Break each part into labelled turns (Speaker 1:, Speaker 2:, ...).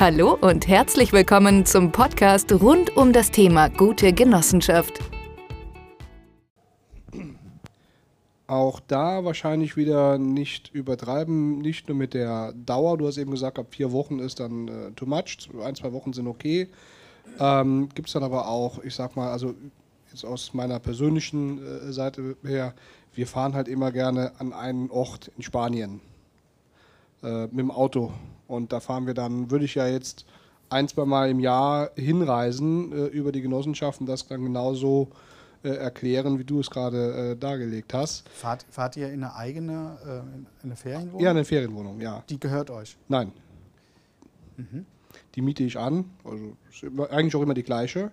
Speaker 1: Hallo und herzlich willkommen zum Podcast rund um das Thema gute Genossenschaft.
Speaker 2: Auch da wahrscheinlich wieder nicht übertreiben, nicht nur mit der Dauer. Du hast eben gesagt, ab vier Wochen ist dann äh, too much, ein, zwei Wochen sind okay. Ähm, Gibt es dann aber auch, ich sag mal, also jetzt aus meiner persönlichen äh, Seite her, wir fahren halt immer gerne an einen Ort in Spanien äh, mit dem Auto. Und da fahren wir dann, würde ich ja jetzt ein, zwei Mal im Jahr hinreisen äh, über die Genossenschaften, das dann genauso äh, erklären, wie du es gerade äh, dargelegt hast.
Speaker 3: Fahrt, fahrt, ihr in eine eigene äh, in eine Ferienwohnung?
Speaker 2: Ja, eine Ferienwohnung, ja.
Speaker 3: Die gehört euch?
Speaker 2: Nein. Mhm. Die miete ich an, also immer, eigentlich auch immer die gleiche.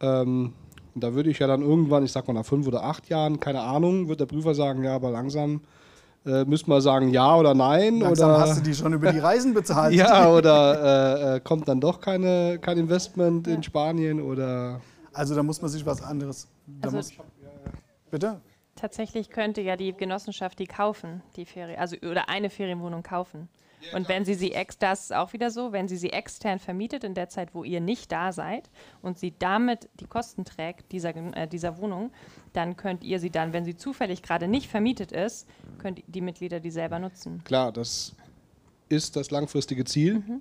Speaker 2: Ähm, da würde ich ja dann irgendwann, ich sag mal nach fünf oder acht Jahren, keine Ahnung, wird der Prüfer sagen, ja, aber langsam äh, müssen wir sagen ja oder nein.
Speaker 3: Langsam
Speaker 2: oder
Speaker 3: hast du die schon über die Reisen bezahlt.
Speaker 2: ja, oder äh, äh, kommt dann doch keine, kein Investment ja. in Spanien oder.
Speaker 3: Also da muss man sich was anderes.
Speaker 4: Also
Speaker 3: muss, bitte?
Speaker 4: Tatsächlich könnte ja die Genossenschaft die kaufen, die Ferien, also oder eine Ferienwohnung kaufen. Und wenn sie sie ex, das ist auch wieder so, wenn sie sie extern vermietet in der Zeit, wo ihr nicht da seid und sie damit die Kosten trägt dieser, äh, dieser Wohnung, dann könnt ihr sie dann, wenn sie zufällig gerade nicht vermietet ist, könnt die Mitglieder die selber nutzen.
Speaker 2: Klar, das ist das langfristige Ziel. Mhm.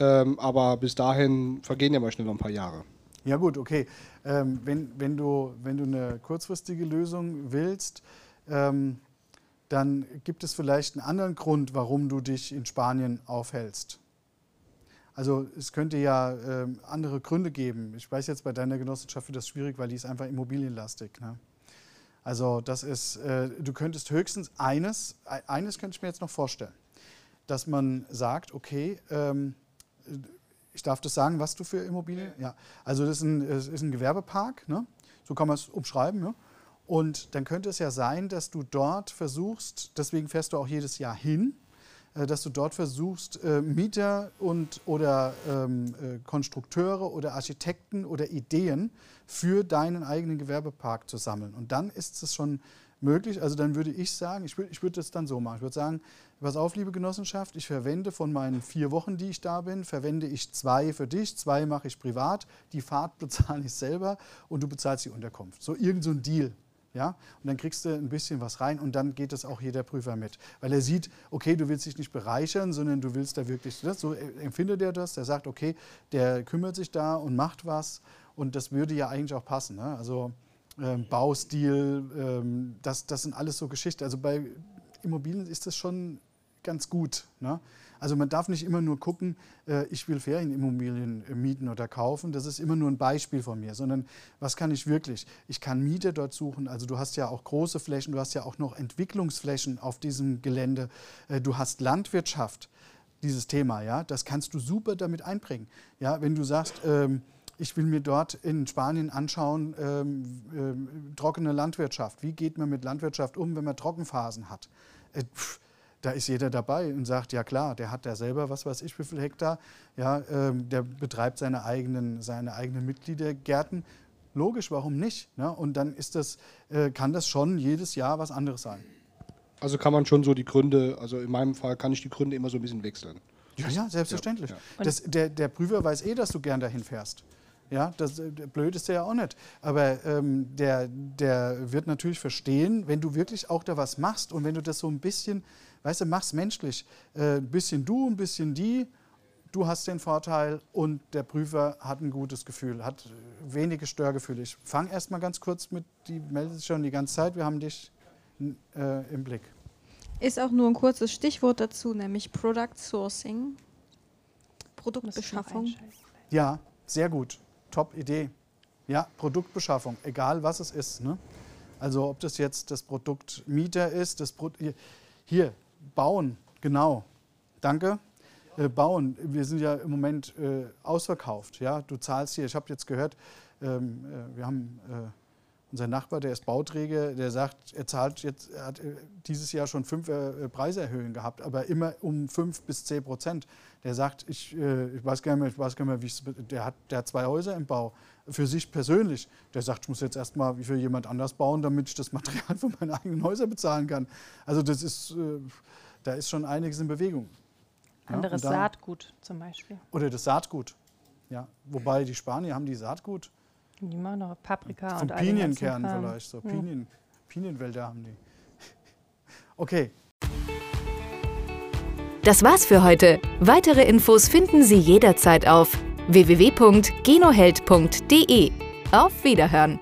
Speaker 2: Ähm, aber bis dahin vergehen ja mal schnell noch ein paar Jahre.
Speaker 3: Ja gut, okay. Ähm, wenn, wenn, du, wenn du eine kurzfristige Lösung willst, ähm, dann gibt es vielleicht einen anderen Grund, warum du dich in Spanien aufhältst. Also es könnte ja äh, andere Gründe geben. Ich weiß jetzt bei deiner Genossenschaft wird das schwierig, weil die ist einfach immobilienlastig. Ne? Also das ist, äh, du könntest höchstens eines, eines könnte ich mir jetzt noch vorstellen, dass man sagt, okay, ähm, ich darf das sagen, was du für Immobilien? Ja, also das ist ein, ist ein Gewerbepark, ne? so kann man es umschreiben. Ne? Und dann könnte es ja sein, dass du dort versuchst, deswegen fährst du auch jedes Jahr hin, äh, dass du dort versuchst, äh, Mieter und, oder ähm, äh, Konstrukteure oder Architekten oder Ideen für deinen eigenen Gewerbepark zu sammeln. Und dann ist es schon möglich. Also dann würde ich sagen, ich würde ich würd das dann so machen. Ich würde sagen, pass auf, liebe Genossenschaft, ich verwende von meinen vier Wochen, die ich da bin, verwende ich zwei für dich, zwei mache ich privat, die Fahrt bezahle ich selber und du bezahlst die Unterkunft. So irgend so Deal ja? Und dann kriegst du ein bisschen was rein und dann geht das auch jeder Prüfer mit. Weil er sieht, okay, du willst dich nicht bereichern, sondern du willst da wirklich, so empfindet er das, der sagt, okay, der kümmert sich da und macht was und das würde ja eigentlich auch passen. Ne? Also ähm, Baustil, ähm, das, das sind alles so Geschichten. Also bei Immobilien ist das schon ganz gut. Ne? Also man darf nicht immer nur gucken, äh, ich will Ferienimmobilien äh, mieten oder kaufen. Das ist immer nur ein Beispiel von mir, sondern was kann ich wirklich? Ich kann Mieter dort suchen. Also du hast ja auch große Flächen, du hast ja auch noch Entwicklungsflächen auf diesem Gelände. Äh, du hast Landwirtschaft, dieses Thema, ja. Das kannst du super damit einbringen. Ja, wenn du sagst, ähm, ich will mir dort in Spanien anschauen, ähm, ähm, trockene Landwirtschaft. Wie geht man mit Landwirtschaft um, wenn man Trockenphasen hat? Äh, pff, da ist jeder dabei und sagt, ja klar, der hat da selber, was weiß ich, wie viel Hektar, ja, ähm, der betreibt seine eigenen, seine eigenen Mitgliedergärten. Logisch, warum nicht? Ne? Und dann ist das, äh, kann das schon jedes Jahr was anderes sein.
Speaker 2: Also kann man schon so die Gründe, also in meinem Fall kann ich die Gründe immer so ein bisschen wechseln.
Speaker 3: Ja, ja, selbstverständlich. Ja, ja. Das, der, der Prüfer weiß eh, dass du gern dahin fährst. Ja, das äh, blöd ist er ja auch nicht. Aber ähm, der, der wird natürlich verstehen, wenn du wirklich auch da was machst und wenn du das so ein bisschen Weißt du, mach's menschlich. Äh, ein bisschen du, ein bisschen die. Du hast den Vorteil und der Prüfer hat ein gutes Gefühl, hat wenige Störgefühle. Ich fange erstmal ganz kurz mit, die meldet sich schon die ganze Zeit, wir haben dich äh, im Blick.
Speaker 5: Ist auch nur ein kurzes Stichwort dazu, nämlich Product Sourcing, Produktbeschaffung.
Speaker 3: Ja, sehr gut. Top Idee. Ja, Produktbeschaffung, egal was es ist. Ne? Also ob das jetzt das Produkt Mieter ist, das Pro hier, Bauen, genau. Danke. Äh, bauen, wir sind ja im Moment äh, ausverkauft. Ja? Du zahlst hier, ich habe jetzt gehört, ähm, äh, wir haben äh, unser Nachbar, der ist Bauträger, der sagt, er zahlt jetzt, er hat äh, dieses Jahr schon fünf äh, Preiserhöhungen gehabt, aber immer um fünf bis zehn Prozent. Der sagt, ich, ich weiß gar nicht mehr, ich weiß gar nicht mehr, wie der hat, der hat zwei Häuser im Bau für sich persönlich. Der sagt, ich muss jetzt erstmal für jemand anders bauen, damit ich das Material für meine eigenen Häuser bezahlen kann. Also das ist, äh, da ist schon einiges in Bewegung.
Speaker 4: Anderes
Speaker 3: und dann-
Speaker 4: Saatgut zum Beispiel.
Speaker 3: Oder das Saatgut. Ja, wobei die Spanier haben die Saatgut.
Speaker 4: Die machen noch Paprika
Speaker 3: Vom
Speaker 4: und
Speaker 3: Pinienkern vielleicht. So. Pinien, Pinienwälder haben die. Okay,
Speaker 1: Das war's für heute. Weitere Infos finden Sie jederzeit auf www.genoheld.de. Auf Wiederhören!